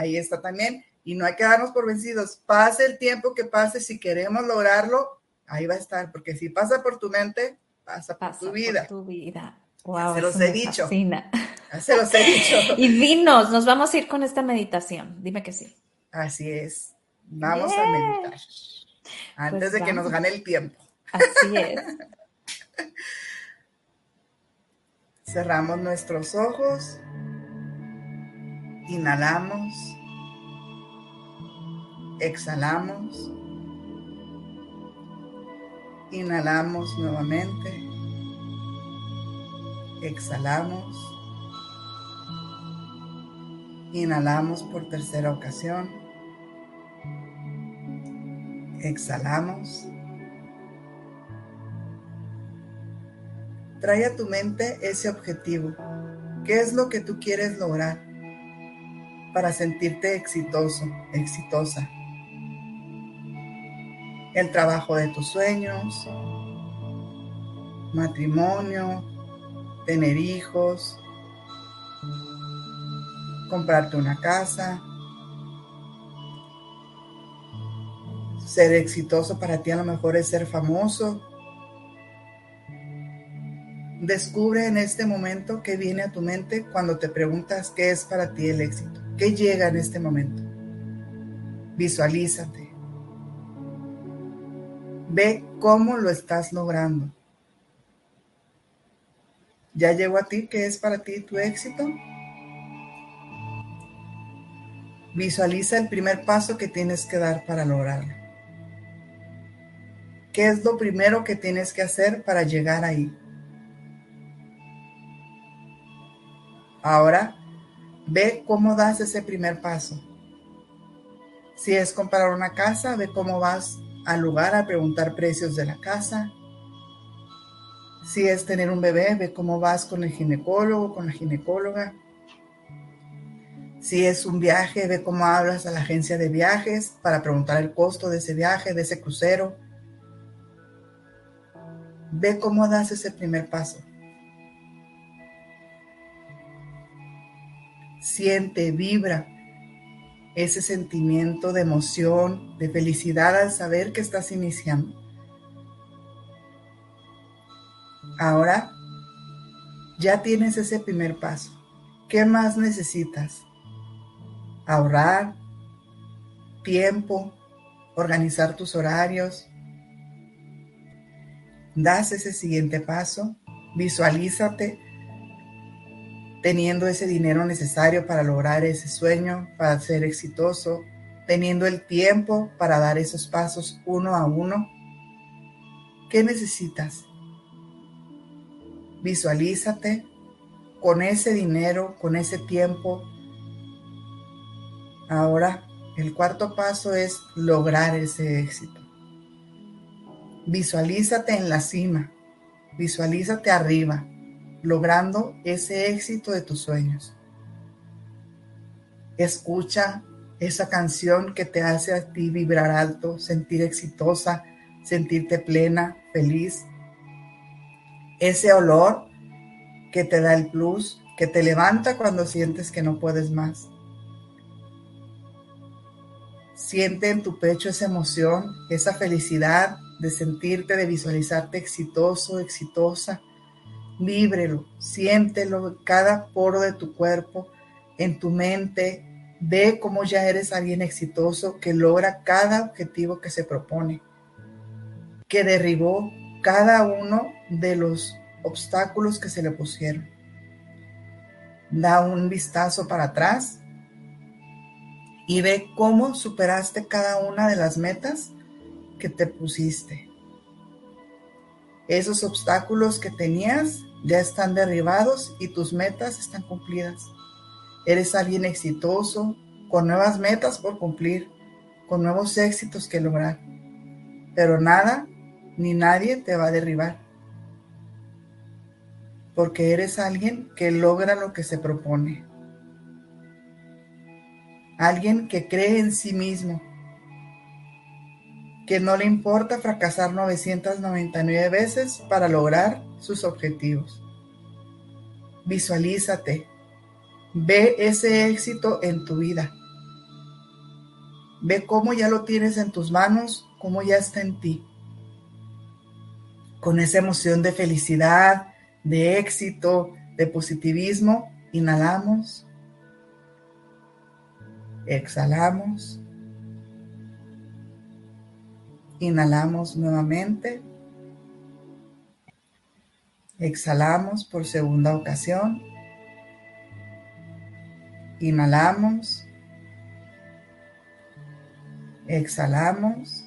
ahí está también. Y no hay que darnos por vencidos. Pase el tiempo que pase, si queremos lograrlo, ahí va a estar, porque si pasa por tu mente, pasa, por tu vida. tu vida. se los he dicho. Se los he dicho. y dinos, nos vamos a ir con esta meditación. Dime que sí. Así es. Vamos a meditar. antes de que nos gane el tiempo. Así es. Cerramos nuestros ojos. Inhalamos. Exhalamos. Inhalamos nuevamente. Exhalamos. Inhalamos por tercera ocasión. Exhalamos. Trae a tu mente ese objetivo. ¿Qué es lo que tú quieres lograr para sentirte exitoso, exitosa? El trabajo de tus sueños, matrimonio, tener hijos, comprarte una casa, ser exitoso para ti a lo mejor es ser famoso. Descubre en este momento qué viene a tu mente cuando te preguntas qué es para ti el éxito, qué llega en este momento. Visualízate. Ve cómo lo estás logrando. ¿Ya llegó a ti qué es para ti tu éxito? Visualiza el primer paso que tienes que dar para lograrlo. ¿Qué es lo primero que tienes que hacer para llegar ahí? Ahora, ve cómo das ese primer paso. Si es comprar una casa, ve cómo vas al lugar a preguntar precios de la casa. Si es tener un bebé, ve cómo vas con el ginecólogo, con la ginecóloga. Si es un viaje, ve cómo hablas a la agencia de viajes para preguntar el costo de ese viaje, de ese crucero. Ve cómo das ese primer paso. Siente, vibra ese sentimiento de emoción, de felicidad al saber que estás iniciando. Ahora ya tienes ese primer paso. ¿Qué más necesitas? ahorrar tiempo, organizar tus horarios. Das ese siguiente paso, visualízate teniendo ese dinero necesario para lograr ese sueño, para ser exitoso, teniendo el tiempo para dar esos pasos uno a uno. ¿Qué necesitas? Visualízate con ese dinero, con ese tiempo, Ahora, el cuarto paso es lograr ese éxito. Visualízate en la cima, visualízate arriba, logrando ese éxito de tus sueños. Escucha esa canción que te hace a ti vibrar alto, sentir exitosa, sentirte plena, feliz. Ese olor que te da el plus, que te levanta cuando sientes que no puedes más. Siente en tu pecho esa emoción, esa felicidad de sentirte, de visualizarte exitoso, exitosa. Víbrelo, siéntelo cada poro de tu cuerpo, en tu mente. Ve cómo ya eres alguien exitoso que logra cada objetivo que se propone, que derribó cada uno de los obstáculos que se le pusieron. Da un vistazo para atrás y ve cómo superaste cada una de las metas que te pusiste. Esos obstáculos que tenías ya están derribados y tus metas están cumplidas. Eres alguien exitoso, con nuevas metas por cumplir, con nuevos éxitos que lograr. Pero nada ni nadie te va a derribar. Porque eres alguien que logra lo que se propone alguien que cree en sí mismo, que no le importa fracasar 999 veces para lograr sus objetivos. Visualízate, ve ese éxito en tu vida. Ve cómo ya lo tienes en tus manos, cómo ya está en ti. Con esa emoción de felicidad, de éxito, de positivismo, inhalamos Exhalamos. Inhalamos nuevamente. Exhalamos por segunda ocasión. Inhalamos. Exhalamos.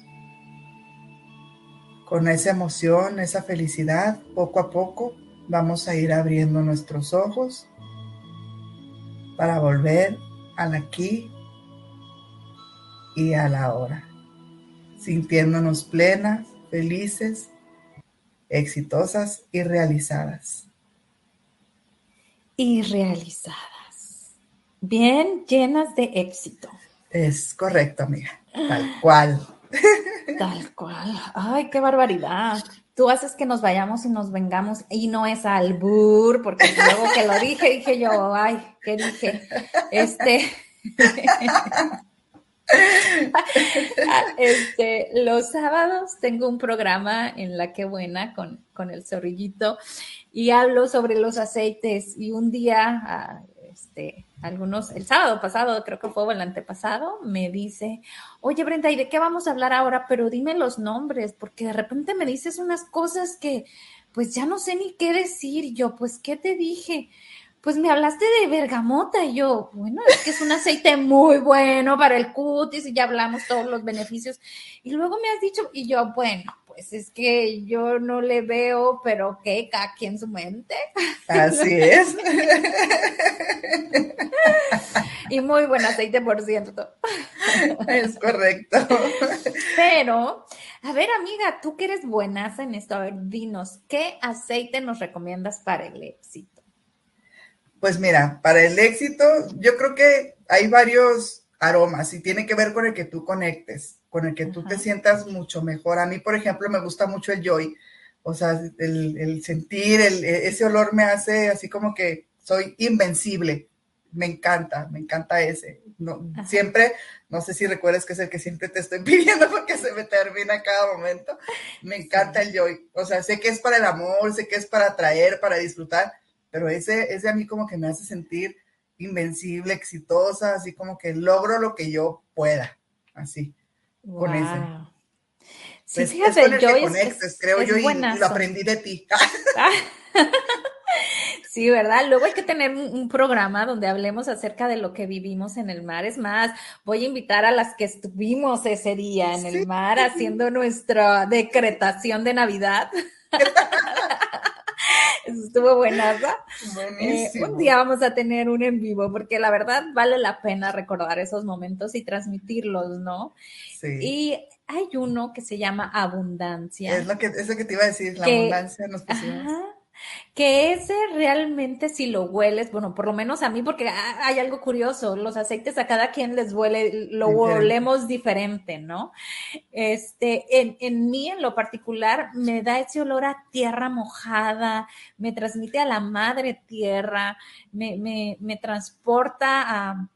Con esa emoción, esa felicidad, poco a poco vamos a ir abriendo nuestros ojos para volver al aquí y a la hora, sintiéndonos plenas, felices, exitosas y realizadas. Y realizadas. Bien llenas de éxito. Es correcto, amiga. Tal cual. Tal cual. Ay, qué barbaridad. Tú haces que nos vayamos y nos vengamos y no es albur, porque luego que lo dije, dije yo, ay, ¿qué dije? Este. este, los sábados tengo un programa en La Que Buena con, con el zorrillito y hablo sobre los aceites y un día ah, este, algunos, el sábado pasado, creo que fue el antepasado, me dice, oye Brenda, ¿y de qué vamos a hablar ahora? Pero dime los nombres, porque de repente me dices unas cosas que pues ya no sé ni qué decir. yo, pues, ¿qué te dije? Pues me hablaste de bergamota y yo, bueno, es que es un aceite muy bueno para el cutis y ya hablamos todos los beneficios. Y luego me has dicho, y yo, bueno, pues es que yo no le veo, pero que aquí en su mente. Así es. y muy buen aceite, por cierto. Es correcto. Pero, a ver, amiga, tú que eres buenaza en esto, a ver, dinos, ¿qué aceite nos recomiendas para el éxito? Pues mira, para el éxito, yo creo que hay varios aromas y tiene que ver con el que tú conectes con el que tú te sientas mucho mejor. A mí, por ejemplo, me gusta mucho el joy, o sea, el, sentir, e, ese olor me hace así como que soy invencible. Me encanta, me encanta ese. No, siempre, no sé si recuerdas que es el que siempre te estoy pidiendo porque se me termina cada momento. Me encanta el joy. O sea, sé que es para el amor, sé que es para atraer, para disfrutar, pero ese, ese a mí como que me hace sentir invencible, exitosa, así como que logro lo que yo pueda, así con ese. Sí, pues, fíjate, es yo creo yo, y lo aprendí de ti. Sí, ¿verdad? Luego hay que tener un, programa donde hablemos acerca de lo que vivimos en el mar. Es más, voy a invitar a las que estuvimos ese día en el mar haciendo nuestra decretación de Navidad. Eso estuvo buenaza. Eh, un día vamos a tener un en vivo, porque la verdad vale la pena recordar esos momentos y transmitirlos, ¿no? Sí. Y hay uno que se llama Abundancia. Es lo que, es que te iba a decir, la abundancia nos pusimos que ese realmente si lo hueles, bueno, por lo menos a mí, porque hay algo curioso, los aceites a cada quien les huele, lo olemos diferente, ¿no? Este, en, en mí en lo particular me da ese olor a tierra mojada, me transmite a la madre tierra, me, me, me transporta a,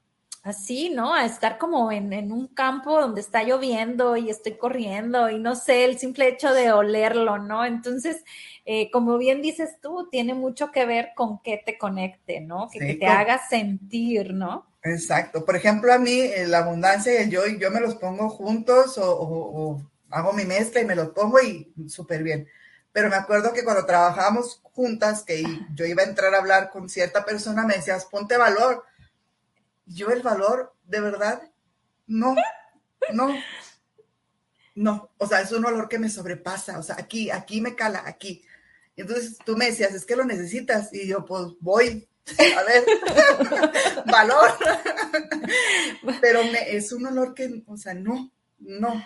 así, ¿no? A estar como en, en, un campo donde está lloviendo y estoy corriendo y no sé, el simple hecho de olerlo, ¿no? Entonces, eh, como bien dices tú, tiene mucho que ver con que te conecte, ¿no? Que, te haga sentir, ¿no? Exacto. Por ejemplo, a mí eh, la abundancia y el yo, yo me los pongo juntos o, hago mi mezcla y me los pongo y súper bien. Pero me acuerdo que cuando trabajábamos juntas, que yo iba a entrar a hablar con cierta persona, me decías, ponte valor. Yo el valor, de verdad, no, no, no. O sea, es un olor que me sobrepasa. O sea, aquí, aquí me cala, aquí. Entonces tú me decías, es que lo necesitas. Y yo, pues voy, a ver, valor. Pero me, es un olor que, o sea, no, no.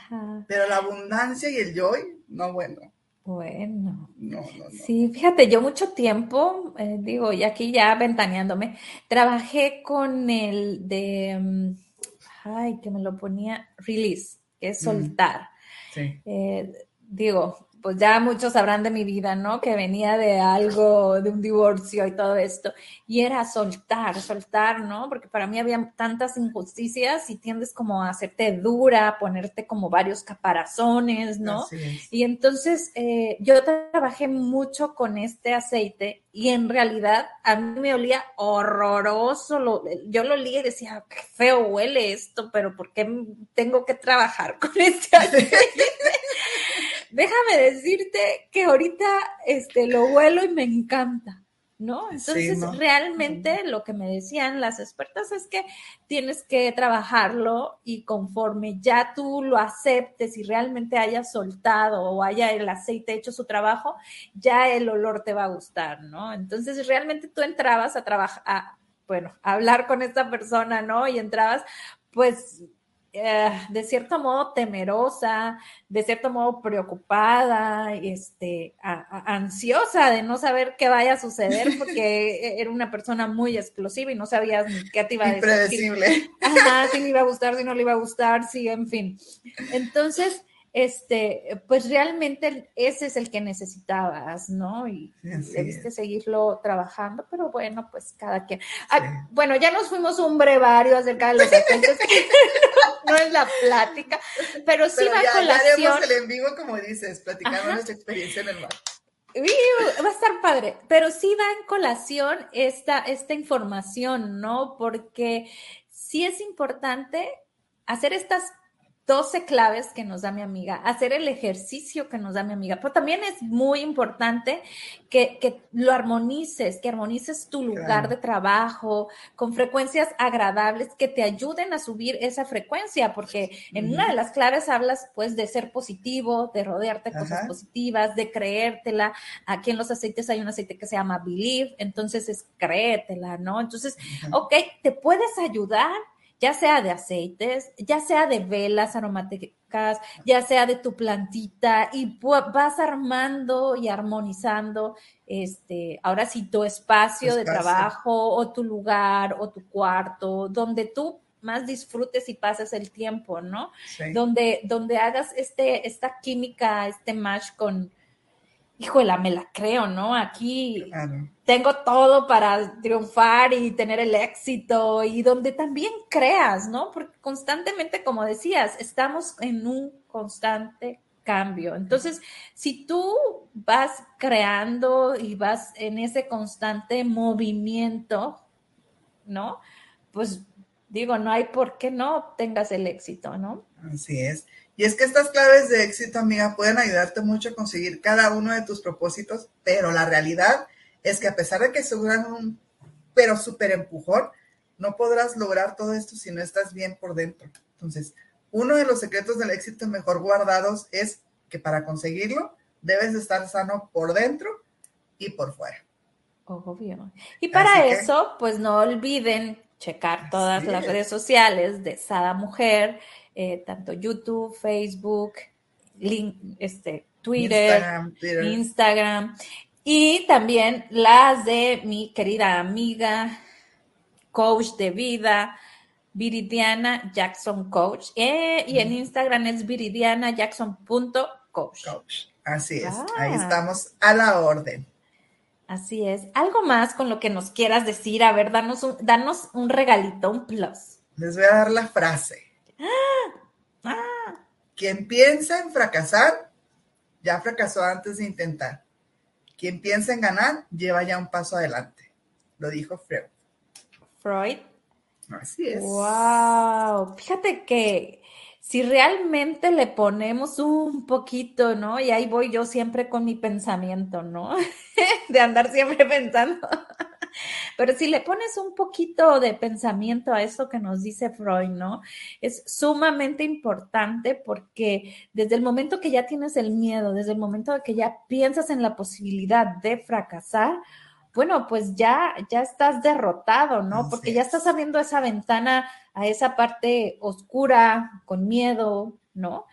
Pero la abundancia y el joy, no, bueno. Bueno. No, no, no. Sí, fíjate, yo mucho tiempo, eh, digo, y aquí ya ventaneándome, trabajé con el de, mm, ay, que me lo ponía, release, que es mm. soltar. Sí. Eh, digo, pues ya muchos sabrán de mi vida, ¿no? Que venía de algo, de un divorcio y todo esto. Y era soltar, soltar, ¿no? Porque para mí había tantas injusticias y tiendes como a hacerte dura, ponerte como varios caparazones, ¿no? Y entonces eh, yo trabajé mucho con este aceite y en realidad a mí me olía horroroso. Lo, yo lo olía y decía, qué feo huele esto, pero ¿por qué tengo que trabajar con este aceite? Déjame decirte que ahorita este, lo vuelo y me encanta. ¿no? Entonces, realmente lo que me decían las expertas es que tienes que trabajarlo y conforme ya tú lo aceptes y realmente hayas soltado o haya el aceite hecho su trabajo, ya el olor te va a gustar, ¿no? Entonces, realmente tú entrabas a trabajar, bueno, a hablar con esta persona, ¿no? Y entrabas, pues eh, de cierto modo temerosa, de cierto modo preocupada, este, ansiosa de no saber qué vaya a suceder porque era una persona muy explosiva y no sabías ni qué te iba a decir. Impredecible. Ajá, si le iba a gustar, si no le iba a gustar, sí, en fin. Entonces, este, pues realmente ese es el que necesitabas, ¿no? Y debiste seguirlo trabajando, pero bueno, pues cada quien. Ah, bueno, ya nos fuimos un brevario acerca de los aceites, no, es la plática, pero sí va a colación. Ya el en vivo, como dices, platicando nuestra experiencia en el mar. va a estar padre, pero sí va en colación esta, esta información, ¿no? Porque sí es importante hacer estas 12 claves que nos da mi amiga, hacer el ejercicio que nos da mi amiga, pero también es muy importante que, lo armonices, que armonices tu lugar de trabajo con frecuencias agradables que te ayuden a subir esa frecuencia, porque en una de las claves hablas pues de ser positivo, de rodearte de cosas positivas, de creértela. Aquí en los aceites hay un aceite que se llama Believe, entonces es créetela, ¿no? Entonces, ok, te puedes ayudar ya sea de aceites, ya sea de velas aromáticas, ya sea de tu plantita, y vas armando y armonizando, este, ahora sí, tu espacio, de trabajo o tu lugar o tu cuarto, donde tú más disfrutes y pases el tiempo, ¿no? Donde, donde hagas este, esta química, este match con, híjole, me la creo, ¿no? Aquí tengo todo para triunfar y tener el éxito y donde también creas, ¿no? Porque constantemente, como decías, estamos en un constante cambio. Entonces, si tú vas creando y vas en ese constante movimiento, ¿no? Pues digo, no hay por qué no tengas el éxito, ¿no? Así es. Y es que estas claves de éxito, amiga, pueden ayudarte mucho a conseguir cada uno de tus propósitos, pero la realidad es que a pesar de que se un pero súper empujón, no podrás lograr todo esto si no estás bien por dentro. Entonces, uno de los secretos del éxito mejor guardados es que para conseguirlo debes estar sano por dentro y por fuera. Obvio. Y para eso, pues no olviden checar todas las redes sociales de Sada Mujer eh, tanto YouTube, Facebook, link, este, Twitter, Instagram, y también las de mi querida amiga, coach de vida, Viridiana Jackson Coach. Eh, y en Instagram es viridianajackson.coach. Coach. Así es, ahí ah. estamos a la orden. Así es. ¿Algo más con lo que nos quieras decir? A ver, danos un, danos un regalito, un plus. Les voy a dar la frase. Quien piensa en fracasar, ya fracasó antes de intentar. Quien piensa en ganar, lleva ya un paso adelante. Lo dijo Freud. Freud. Así es. Wow. Fíjate que si realmente le ponemos un poquito, ¿no? Y ahí voy yo siempre con mi pensamiento, ¿no? de andar siempre pensando. Pero si le pones un poquito de pensamiento a eso que nos dice Freud, ¿no? Es sumamente importante porque desde el momento que ya tienes el miedo, desde el momento que ya piensas en la posibilidad de fracasar, bueno, pues ya, ya estás derrotado, ¿no? Porque ya estás abriendo esa ventana a esa parte oscura, con miedo, ¿no?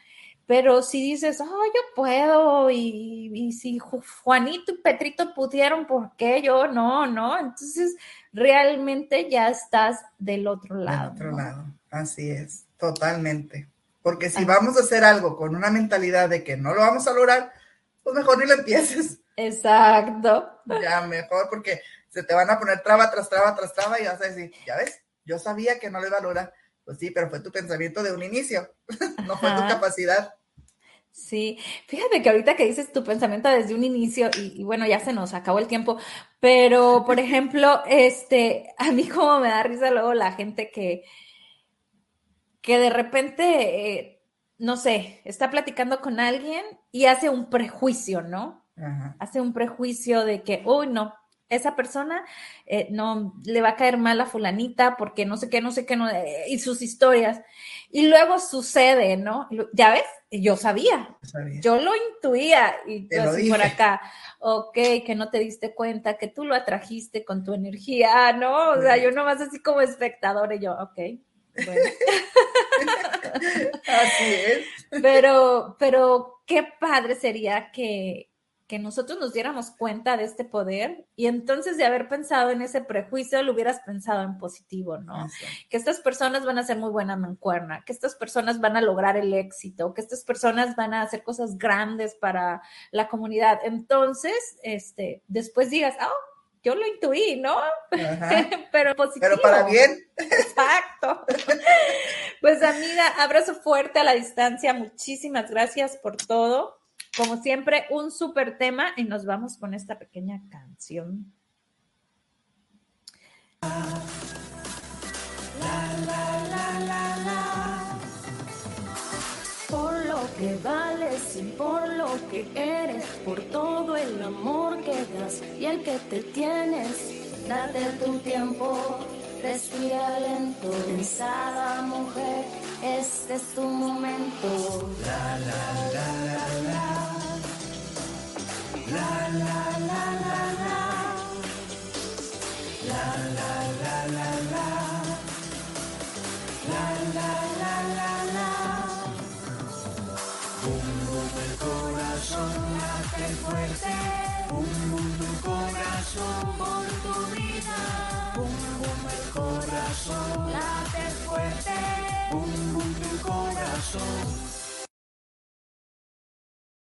Pero si dices, oh, yo puedo, y, si Juanito y Petrito pudieron, ¿por qué yo no? ¿No? Entonces, realmente ya estás del otro lado. Del otro lado, así es, totalmente. Porque si vamos a hacer algo con una mentalidad de que no lo vamos a lograr, pues mejor ni lo empieces. Exacto. Ya mejor, porque se te van a poner traba tras traba tras traba y vas a decir, ya ves, yo sabía que no lo iba a lograr. Pues sí, pero fue tu pensamiento de un inicio, no fue tu capacidad. Sí, fíjate que ahorita que dices tu pensamiento desde un inicio, y, bueno, ya se nos acabó el tiempo, pero por ejemplo, este, a mí como me da risa luego la gente que, que de repente eh, no sé, está platicando con alguien y hace un prejuicio, ¿no? Hace un prejuicio de que, uy, no, esa persona eh, no le va a caer mal a fulanita porque no sé qué, no sé qué, no, eh, y sus historias. Y luego sucede, ¿no? Ya ves, yo sabía, yo lo intuía y yo así por acá, ok, que no te diste cuenta, que tú lo atrajiste con tu energía, ¿no? O sea, yo nomás así como espectador y yo, ok. Así es. Pero, pero qué padre sería que, que nosotros nos diéramos cuenta de este poder y entonces de haber pensado en ese prejuicio lo hubieras pensado en positivo, ¿no? Que estas personas van a ser muy buena mancuerna, que estas personas van a lograr el éxito, que estas personas van a hacer cosas grandes para la comunidad. Entonces, este, después digas, oh, yo lo intuí, ¿no? Pero positivo. Pero para bien. Exacto. Pues amiga, abrazo fuerte a la distancia. Muchísimas gracias por todo. Como siempre, un súper tema y nos vamos con esta pequeña canción. por lo que vales y por lo que eres, por todo el amor que das y el que te tienes, date tu tiempo, respira lento, pensada mujer, este es tu momento. La, la, la, la, La, la, la, la, la. La, la, la, la, la. La, la, la, la, la. Bum, bum, el corazón late fuerte. Bum, bum, el corazón por tu vida. Bum, bum, el corazón late fuerte. Bum, bum, el corazón